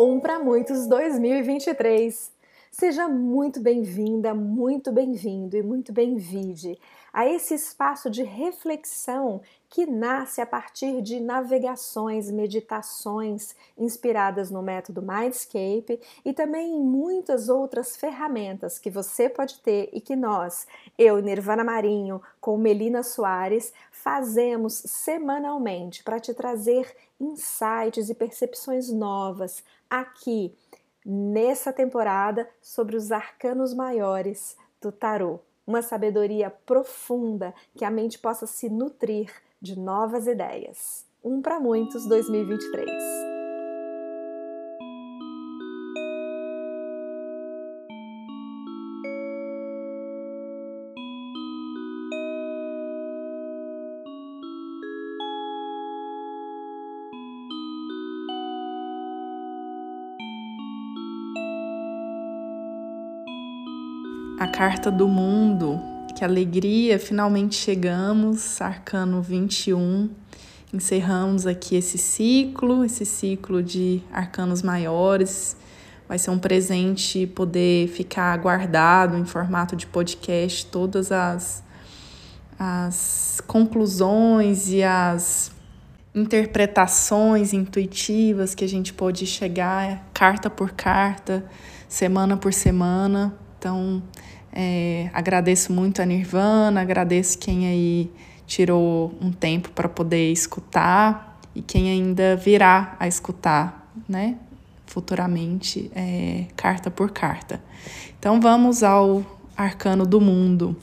Um para muitos 2023. Seja muito bem-vinda, muito bem-vindo e muito bem-vinde a esse espaço de reflexão que nasce a partir de navegações, meditações inspiradas no método Mindscape e também em muitas outras ferramentas que você pode ter e que nós, eu, Nirvana Marinho, com Melina Soares, fazemos semanalmente para te trazer insights e percepções novas aqui nessa temporada sobre os arcanos maiores do tarô. Uma sabedoria profunda que a mente possa se nutrir de novas ideias. Um para muitos 2023. A carta do mundo. Que alegria, finalmente chegamos, arcano 21. Encerramos aqui esse ciclo, esse ciclo de arcanos maiores. Vai ser um presente poder ficar guardado em formato de podcast todas as, as conclusões e as interpretações intuitivas que a gente pode chegar carta por carta, semana por semana. Então, é, agradeço muito a Nirvana, agradeço quem aí tirou um tempo para poder escutar e quem ainda virá a escutar, né? Futuramente, é, carta por carta. Então vamos ao arcano do mundo,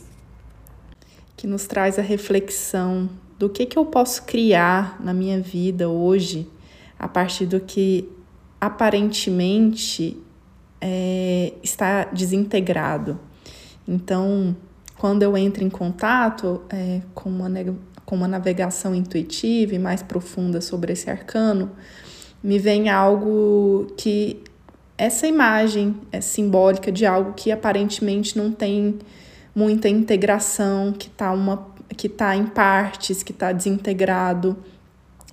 que nos traz a reflexão do que, que eu posso criar na minha vida hoje a partir do que aparentemente é, está desintegrado. Então, quando eu entro em contato é, com, uma, com uma navegação intuitiva e mais profunda sobre esse arcano, me vem algo que essa imagem é simbólica de algo que aparentemente não tem muita integração, que está uma que tá em partes, que está desintegrado.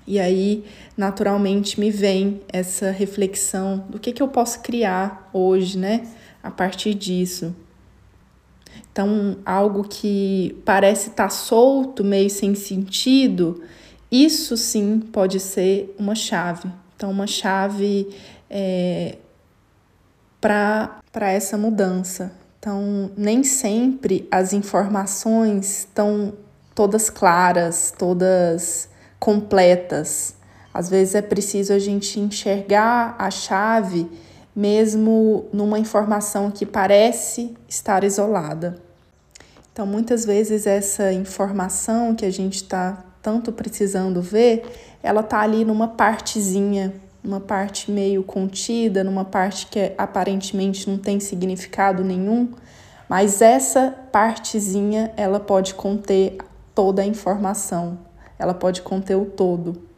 E aí, naturalmente, me vem essa reflexão do que, que eu posso criar hoje, né? A partir disso. Então, algo que parece estar tá solto, meio sem sentido, isso sim pode ser uma chave. Então, uma chave é, para essa mudança. Então, nem sempre as informações estão todas claras, todas completas. Às vezes é preciso a gente enxergar a chave mesmo numa informação que parece estar isolada. Então, muitas vezes, essa informação que a gente está tanto precisando ver, ela está ali numa partezinha, numa parte meio contida, numa parte que aparentemente não tem significado nenhum, mas essa partezinha ela pode conter toda a informação, ela pode conter o todo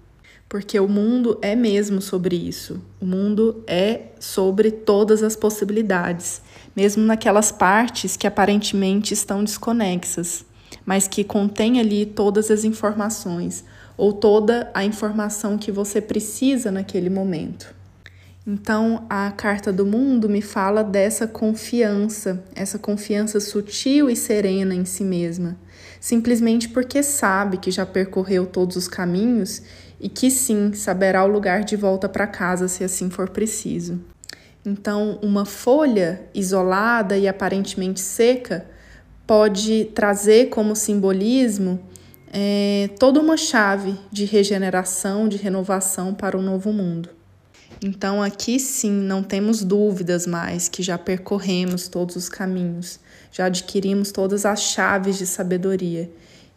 porque o mundo é mesmo sobre isso. O mundo é sobre todas as possibilidades, mesmo naquelas partes que aparentemente estão desconexas, mas que contém ali todas as informações ou toda a informação que você precisa naquele momento. Então, a carta do mundo me fala dessa confiança, essa confiança sutil e serena em si mesma, simplesmente porque sabe que já percorreu todos os caminhos e que sim saberá o lugar de volta para casa se assim for preciso. Então, uma folha isolada e aparentemente seca pode trazer como simbolismo é, toda uma chave de regeneração, de renovação para o novo mundo. Então, aqui sim, não temos dúvidas mais que já percorremos todos os caminhos, já adquirimos todas as chaves de sabedoria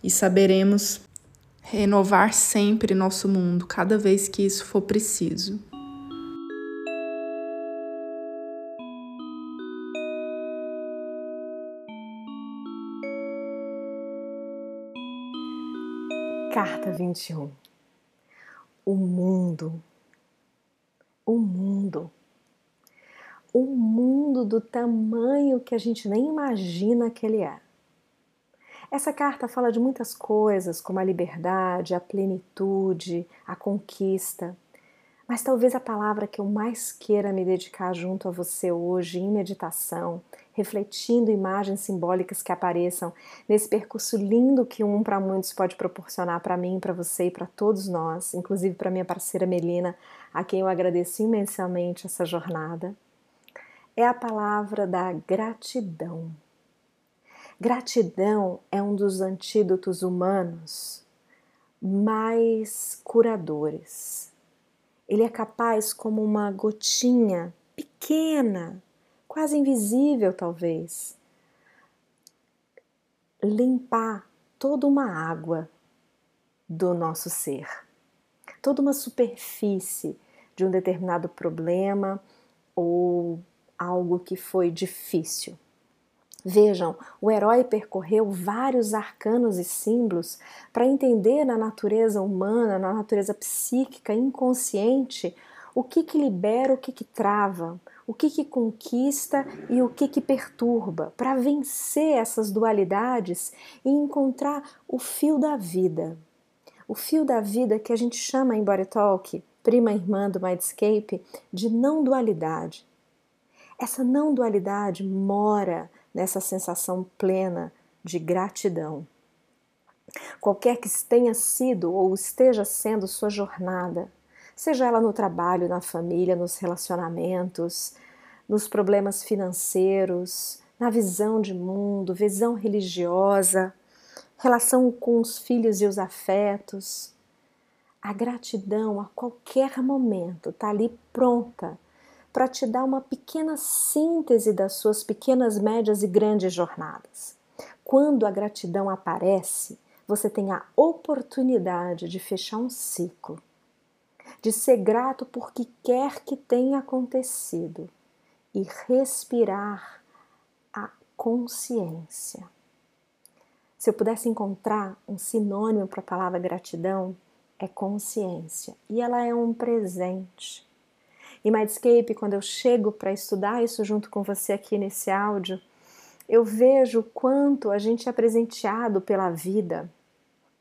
e saberemos renovar sempre nosso mundo, cada vez que isso for preciso. Carta 21 O mundo, o mundo, o mundo do tamanho que a gente nem imagina que ele é. Essa carta fala de muitas coisas, como a liberdade, a plenitude, a conquista. Mas talvez a palavra que eu mais queira me dedicar junto a você hoje, em meditação, refletindo imagens simbólicas que apareçam nesse percurso lindo que um para muitos pode proporcionar para mim, para você e para todos nós, inclusive para minha parceira Melina, a quem eu agradeço imensamente essa jornada, é a palavra da gratidão. Gratidão é um dos antídotos humanos mais curadores ele é capaz, como uma gotinha pequena, quase invisível talvez, limpar toda uma água do nosso ser, toda uma superfície de um determinado problema ou algo que foi difícil. Vejam, o herói percorreu vários arcanos e símbolos para entender na natureza humana, na natureza psíquica inconsciente, o que que libera, o que que trava, o que que conquista e o que que perturba, para vencer essas dualidades e encontrar o fio da vida. O fio da vida que a gente chama em Body Talk, prima irmã do Mindscape, de não dualidade. Essa não dualidade mora nessa sensação plena de gratidão. Qualquer que tenha sido ou esteja sendo sua jornada, seja ela no trabalho, na família, nos relacionamentos, nos problemas financeiros, na visão de mundo, visão religiosa, relação com os filhos e os afetos. A gratidão a qualquer momento está ali pronta para te dar uma pequena síntese das suas pequenas, médias e grandes jornadas. Quando a gratidão aparece, você tem a oportunidade de fechar um ciclo, de ser grato por que quer que tenha acontecido e respirar a consciência. Se eu pudesse encontrar um sinônimo para a palavra gratidão, é consciência. E ela é um presente. Em Mindscape, quando eu chego para estudar isso junto com você aqui nesse áudio, eu vejo o quanto a gente é presenteado pela vida,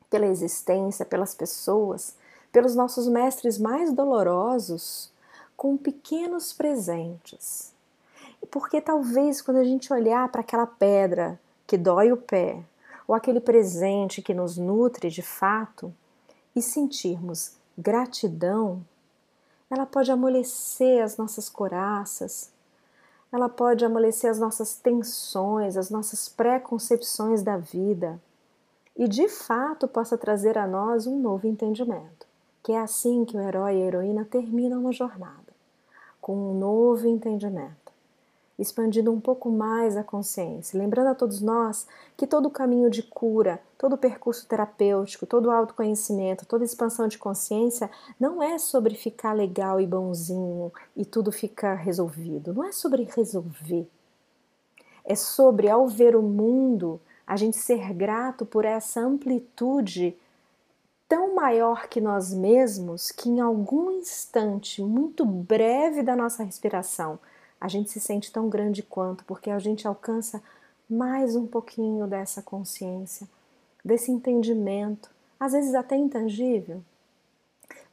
pela existência, pelas pessoas, pelos nossos mestres mais dolorosos, com pequenos presentes. Porque talvez quando a gente olhar para aquela pedra que dói o pé, ou aquele presente que nos nutre de fato, e sentirmos gratidão ela pode amolecer as nossas coraças, ela pode amolecer as nossas tensões, as nossas preconcepções da vida e de fato possa trazer a nós um novo entendimento. Que é assim que o herói e a heroína terminam uma jornada, com um novo entendimento expandindo um pouco mais a consciência, lembrando a todos nós que todo o caminho de cura, todo o percurso terapêutico, todo o autoconhecimento, toda expansão de consciência não é sobre ficar legal e bonzinho e tudo ficar resolvido, não é sobre resolver. É sobre, ao ver o mundo, a gente ser grato por essa amplitude tão maior que nós mesmos que em algum instante muito breve da nossa respiração a gente se sente tão grande quanto, porque a gente alcança mais um pouquinho dessa consciência, desse entendimento, às vezes até intangível.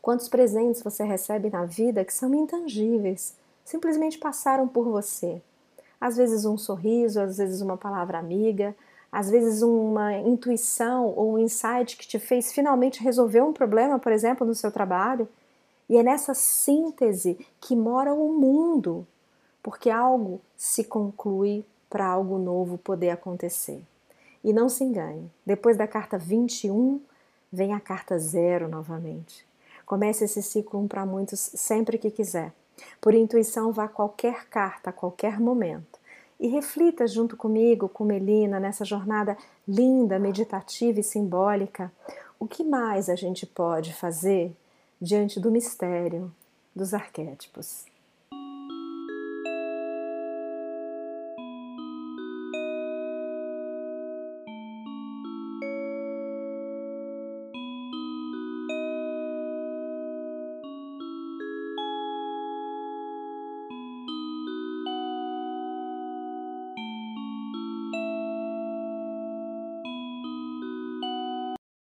Quantos presentes você recebe na vida que são intangíveis, simplesmente passaram por você? Às vezes um sorriso, às vezes uma palavra amiga, às vezes uma intuição ou um insight que te fez finalmente resolver um problema, por exemplo, no seu trabalho. E é nessa síntese que mora o mundo, porque algo se conclui para algo novo poder acontecer. E não se engane, depois da carta 21, vem a carta zero novamente. Comece esse ciclo um para muitos sempre que quiser. Por intuição, vá a qualquer carta, a qualquer momento. E reflita junto comigo, com Melina, nessa jornada linda, meditativa e simbólica, o que mais a gente pode fazer diante do mistério dos arquétipos.